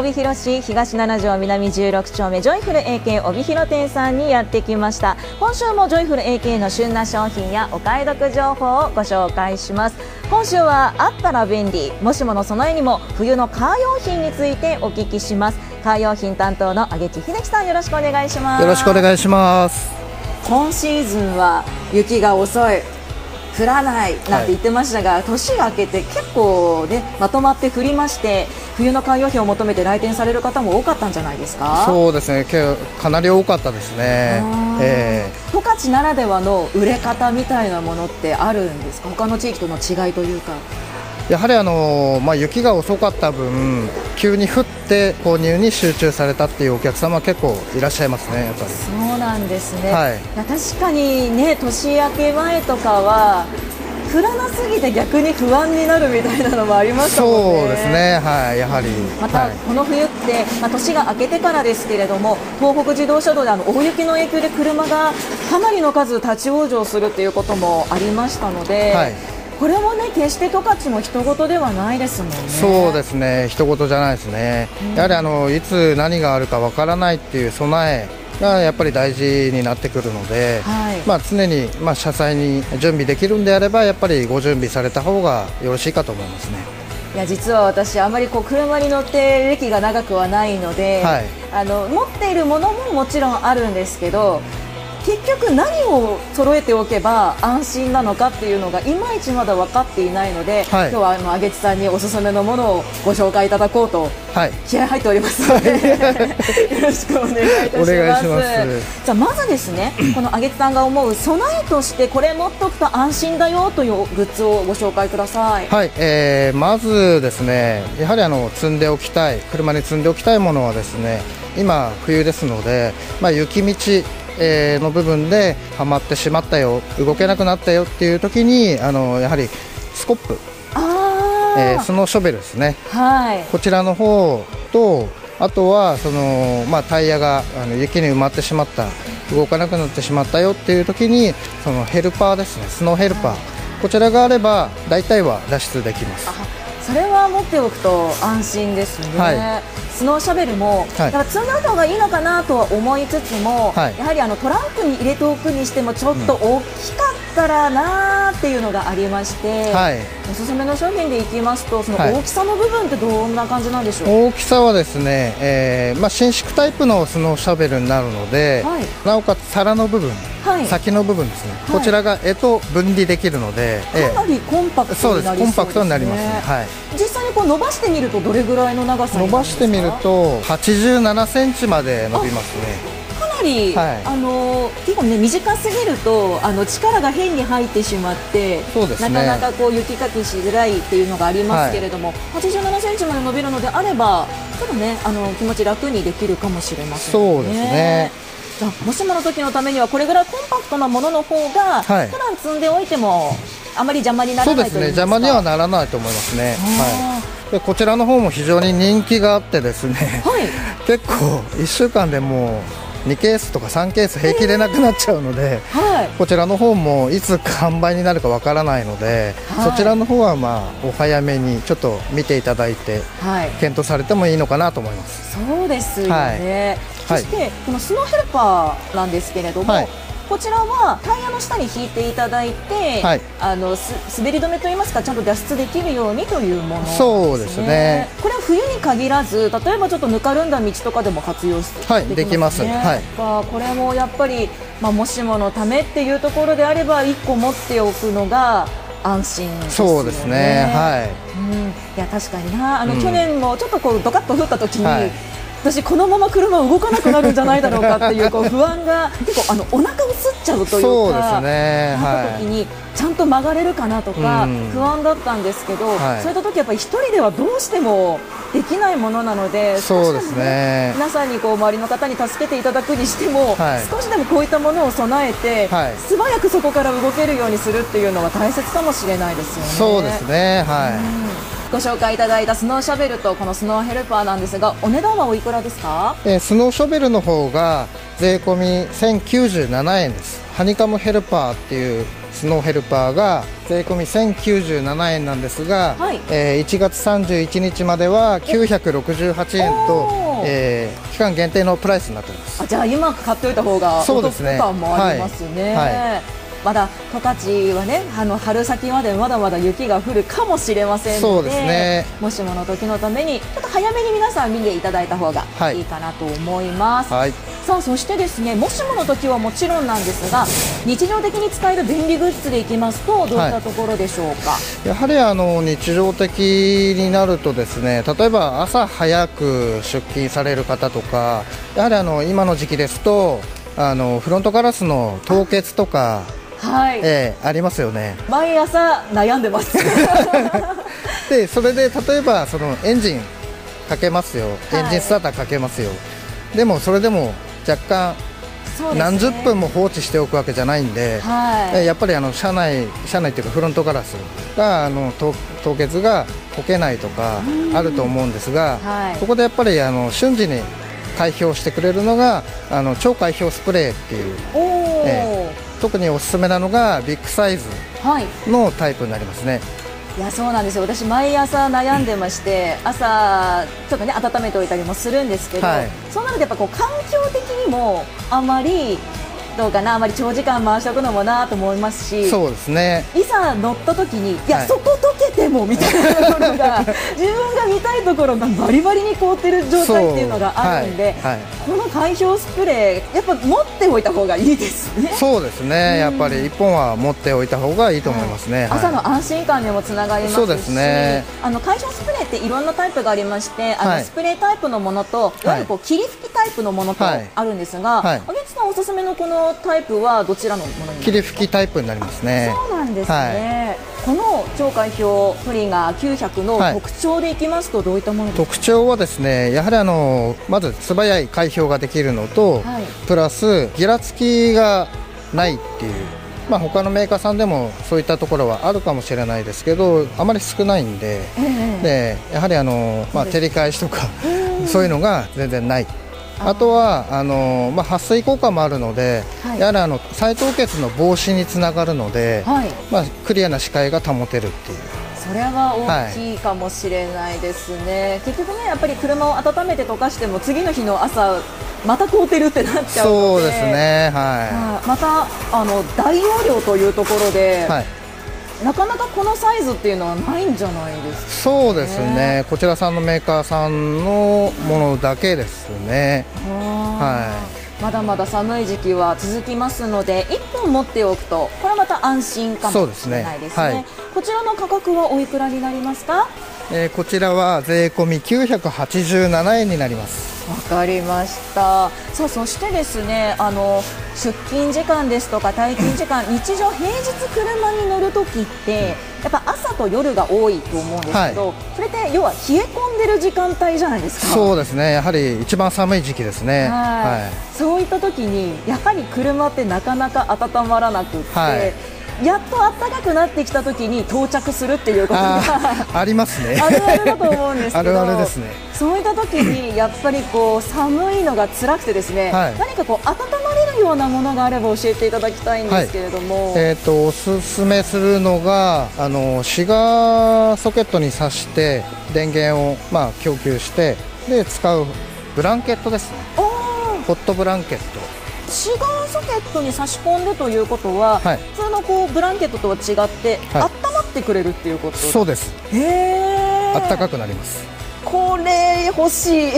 帯広市東7条南16丁目ジョイフル AK 帯広店さんにやってきました。今週もジョイフル AK の旬な商品やお買い得情報をご紹介します。今週はあったら便利もしもの備えにも冬のカー用品についてお聞きします。カー用品担当の上地秀樹さんよろしくお願いします。よろしくお願いします。今シーズンは雪が遅い降らないなんて言ってましたが、はい、年が明けて結構ねまとまって降りまして冬のカー用品を求めて来店される方も多かったんじゃないですか？そうですね。かなり多かったですね。えー、十勝ならではの売れ方みたいなものってあるんですか？他の地域との違いというかやはりあの、まあ、雪が遅かった分急に降って購入に集中されたっていうお客様は結構いらっしゃいますねやっぱりそうなんですね、はい、確かにね年明け前とかは降らなすぎて逆に不安になるみたいなのもありましたもんね。そうですね、はい、やはり。また、この冬って、まあ、年が明けてからですけれども、東北自動車道であの大雪の影響で車がかなりの数立ち往生するということもありましたので。はいこれもね決して十勝も人事ではないですもんね。そうですね、人事じゃないですね。うん、やはりあのいつ何があるかわからないっていう備えがやっぱり大事になってくるので、はい、まあ常にまあ車載に準備できるんであればやっぱりご準備された方がよろしいかと思いますね。いや実は私、あまりこう車に乗って歴が長くはないので、はい、あの持っているものももちろんあるんですけど結局何を揃えておけば安心なのかっていうのがいまいちまだ分かっていないので、はい、今日はあの上地さんにおすすめのものをご紹介いただこうと、はい、気合入っておりますので、はい、よろしくお願いいたします。じゃあまずですねこの上地さんが思う備えとしてこれ持っておくと安心だよというグッズをご紹介ください。はい、えー、まずですねやはりあの積んでおきたい車に積んでおきたいものはですね今冬ですので、まあ、雪道えー、の部分ではまってしまったよ動けなくなったよっていう時にあのやはりスコップ。えー、スノーショベルですね、はい、こちらの方とあとはその、まあ、タイヤがあの雪に埋まってしまった動かなくなってしまったよっていう時にそのヘルパーですね。スノーヘルパー、こちらがあれば大体は脱出できますそれは持っておくと安心ですね、はい。スノーシャベルも、はい、だから積んだ方がいいのかなとは思いつつも、はい、やはりあのトランクに入れておくにしてもちょっと大きかったらなーっていうのがありまして、はい、おすすめの商品でいきますとその大きさの部分ってどんな感じなんでしょう、大きさはですね、えーまあ、伸縮タイプのスノーシャベルになるので、なおかつ皿の部分はい、先の部分ですね、はい、こちらが絵と分離できるのでかなりコンパクトになりそうです、ね、コンパクトになります。ね、はい、実際にこう伸ばしてみるとどれぐらいの長さ伸ばしてみると87センチまで伸びますね。かなり、はい、あの結構ね短すぎるとあの力が変に入ってしまって、ね、なかなかこう雪かきしづらいっていうのがありますけれども、はい、87センチまで伸びるのであればちょっとねあの気持ち楽にできるかもしれませんね。そうですねもしもの時のためにはこれぐらいコンパクトなものの方が、はい、普段積んでおいてもあまり邪魔にならないそうですね。邪魔にはならないと思いますね。はい、でこちらの方も非常に人気があってですね、はい、結構1週間でもう2ケースとか3ケース平気でなくなっちゃうので、はい、こちらの方もいつ販売になるかわからないので、はい、そちらの方はまあお早めにちょっと見ていただいて、はい、検討されてもいいのかなと思います。そうですよね、そして、このスノーヘルパーなんですけれども、はい、こちらはタイヤの下に引いていただいて、はい、あの滑り止めといいますかちゃんと脱出できるようにというもの、ね、そうですね。これは冬に限らず例えばちょっとぬかるんだ道とかでも活用して、はい、できますね、はい、これもやっぱり、まあ、もしものためっていうところであれば1個持っておくのが安心、ね、そうですね。はい、うん、いや確かにな。あの、うん、去年もちょっとこうドカッと降った時に、はい私このまま車動かなくなるんじゃないだろうかっていうこう 不安が結構あのお腹をすっちゃうというかそうね、なった時にちゃんと曲がれるかなとか不安だったんですけど、はい、そういった時やっぱり一人ではどうしてもできないものなのでそうですね。皆さんにこう周りの方に助けていただくにしても、はい、少しでもこういったものを備えて、はい、素早くそこから動けるようにするっていうのは大切かもしれないですよね。そうですねはいご紹介いただいたスノーシャベルとこのスノーヘルパーなんですがお値段はおいくらですか、えー、スノーシャベルの方が税込み1097円です。ハニカムヘルパーっていうスノーヘルパーが税込み1097円なんですが、はい、えー、1月31日までは968円と、えー、期間限定のプライスになっています。あじゃあ今買っておいた方がお得感もありますね。はい、はいまだ十勝はねあの春先までまだまだ雪が降るかもしれませんので、ね、もしもの時のためにちょっと早めに皆さん見ていただいた方がいいかなと思います、はい、さあそしてですねもしもの時はもちろんなんですが日常的に使える便利グッズでいきますとどういったところでしょうか、はい、やはりあの日常的になるとですね例えば朝早く出勤される方とかやはりあの今の時期ですとあのフロントガラスの凍結とかはい、えー、ありますよね。毎朝悩んでます。でそれで例えばそのエンジンかけますよ、エンジンスターターかけますよ。でもそれでも若干何十分も放置しておくわけじゃないんで、はい、やっぱりあの車内車内っていうかフロントガラスがあの凍結が溶けないとかあると思うんですが、はい、そこでやっぱりあの瞬時に開氷してくれるのがあの超開氷スプレーっていう、えー特におすすめなのがビッグサイズのタイプになりますね。はいいやそうなんですよ。私、毎朝悩んでまして朝、ちょっとね温めておいたりもするんですけど、はい、そうなるとやっぱこう環境的にもあまりどうかなあまり長時間回しておくのもなと思いますしそうですね。いざ乗った時にいや、はい、そこ溶けてもみたいなところが自分が見たいところがバリバリに凍ってる状態っていうのがあるんで、はい。はい、この解氷スプレーやっぱ持っておいた方がいいですね。そうですね、やっぱり1本は持っておいた方がいいと思いますね、朝の安心感にもつながりますしそうですね。あの解消スプレーっていろんなタイプがありましてあの、スプレータイプのものとい。わゆるこう霧吹きタイプのものとあるんですが、はい、あげつさんおすすめのこのタイプはどちらのものに霧吹きタイプになりますね。そうなんですね、はい、この超海氷トリガー900の特徴でいきますとどういったもの特徴はですねやはりあのまず素早い海氷ができるのと、はい、プラスギラつきがないっていう。まあ、他のメーカーさんでもそういったところはあるかもしれないですけどあまり少ないんでえー、でやはりあの、まあ、照り返しとかそういうのが全然ない。あとはあの、まあ、撥水効果もあるので、はい、やはりあの再凍結の防止につながるので、はい、まあ、クリアな視界が保てるっていう。それは大きいかもしれないですね、はい、結局ねやっぱり車を温めて溶かしても次の日の朝また凍ってるってなっちゃうので。そうですね。はい、またあの大容量というところで、はい。なかなかこのサイズっていうのはないんじゃないですか、ね、そうですね。こちらさんのメーカーさんのものだけですね。はいまだまだ寒い時期は続きますので1本持っておくとこれはまた安心かもしれないですね、ね。はい、こちらの価格はおいくらになりますか？えー、こちらは税込み987円になります。わかりました。さあそしてですねあの出勤時間ですとか退勤時間 日常平日車に乗るときってやっぱ朝と夜が多いと思うんですけど、はい、それって要は冷え込んでる時間帯じゃないですか。そうですね。やはり一番寒い時期ですね。はい、そういった時にやはり車ってなかなか温まらなくって、はいやっと暖かくなってきた時に到着するっていうことがありますね。あるあるだと思うんですけどあるあるですね。そういった時にやっぱりこう寒いのが辛くてですね、はい、何かこう温まれるようなものがあれば教えていただきたいんですけれども、はい、えっ、ー、とおすすめするのがあのシガーソケットに挿して電源をまあ供給してで使うブランケットですね。ホットブランケットシガーソケットに差し込んでということは、はい、普通のこうブランケットとは違って、はい、温まってくれるっていうこと？そうです。へえ暖かくなります。これ欲しい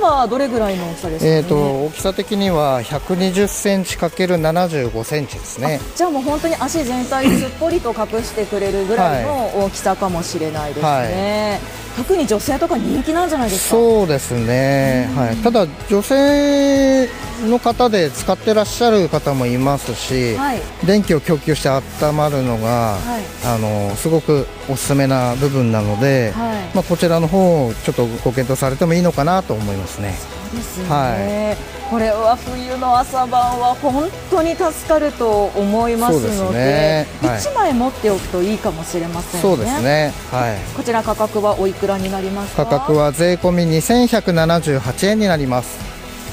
はどれぐらいの大きさですか、ね、えっ、ー、と大きさ的には120センチかける75センチですね。じゃあもう本当に足全体すっぽりと隠してくれるぐらいの大きさかもしれないですね。はい。特に女性とか人気なんじゃないですか？そうですね、はい、ただ女性の方で使ってらっしゃる方もいますし、はい、電気を供給して温まるのが、はい、あのすごくおすすめな部分なので、はい、まあ、こちらの方をちょっとご検討されてもいいのかなと思いますね。そうですね、はいこれは冬の朝晩は本当に助かると思いますのでで、ねはい、1枚持っておくといいかもしれませんね。そうですね。はい。こちら価格はおいくらになりますか？価格は税込み2178円になります。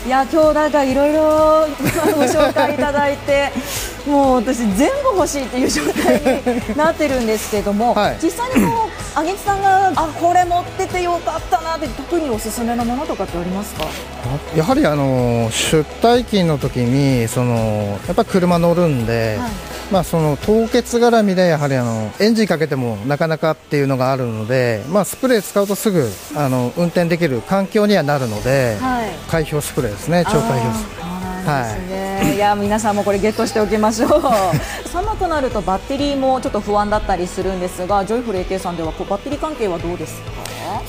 いや今日なんかいろいろご紹介いただいて もう私全部欲しいっていう状態になってるんですけども、はい、実際にこうあげつさんがあこれ持っててよかったなって特におすすめのものとかってありますか？やはりあの出退勤の時にそのやっぱ車乗るんで、はい、まあその凍結絡みでやはりあのエンジンかけてもなかなかっていうのがあるので、まあスプレー使うとすぐあの運転できる環境にはなるので、はい、解氷スプレーですね。超解氷スプレー。ですい、いや皆さんもこれゲットしておきましょう。寒くなるとバッテリーもちょっと不安だったりするんですがジョイフル AK さんではバッテリー関係はどうですか？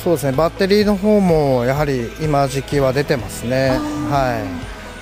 そうですね。バッテリーの方もやはり今時期は出てますね。は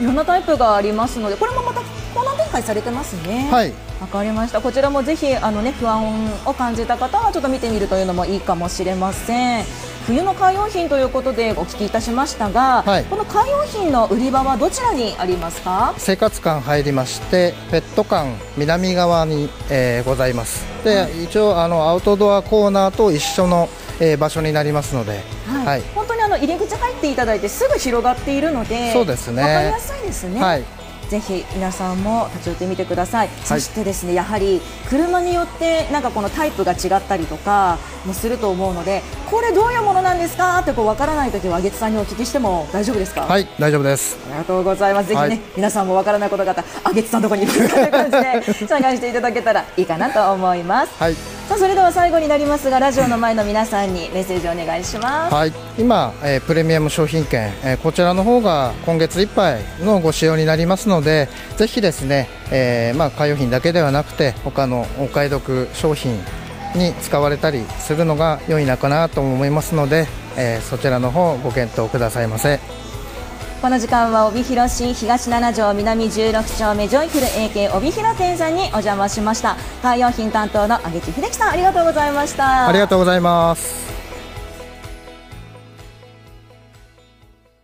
い。いろんなタイプがありますのでこれもまたコーナー展開されてますね。はい。わかりました。こちらもぜひあのね不安を感じた方はちょっと見てみるというのもいいかもしれません冬のカー用品ということでお聞きいたしましたが、はい、このカー用品の売り場はどちらにありますか？生活館入りましてペット館南側に、えー、ございます。で、はい、一応あのアウトドアコーナーと一緒の、えー、場所になりますので、はい、はい、本当にあの入り口入っていただいてすぐ広がっているのでそうですね。わかりやすいですね。はいぜひ皆さんも立ち寄ってみてください、はい、そしてですねやはり車によってなんかこのタイプが違ったりとかもすると思うのでこれどういうものなんですか？ってこう分からないときはあげつさんにお聞きしても大丈夫ですか？はい大丈夫です。ありがとうございます。ぜひね、はい、皆さんも分からないことがあったらあげつさんのところに行くという感じで参加していただけたらいいかなと思います、はいさあそれでは最後になりますがラジオの前の皆さんにメッセージをお願いしますはい今、えー、プレミアム商品券、えー、こちらの方が今月いっぱいのご使用になりますのでぜひですね、えー、まあカー用品だけではなくて他のお買い得商品に使われたりするのが良いのかなと思いますので、えー、そちらの方ご検討くださいませ。この時間は帯広市東7条南16丁目ジョイフル AK 帯広店さんにお邪魔しました。カー用品担当の揚地秀樹さんありがとうございました。ありがとうございます。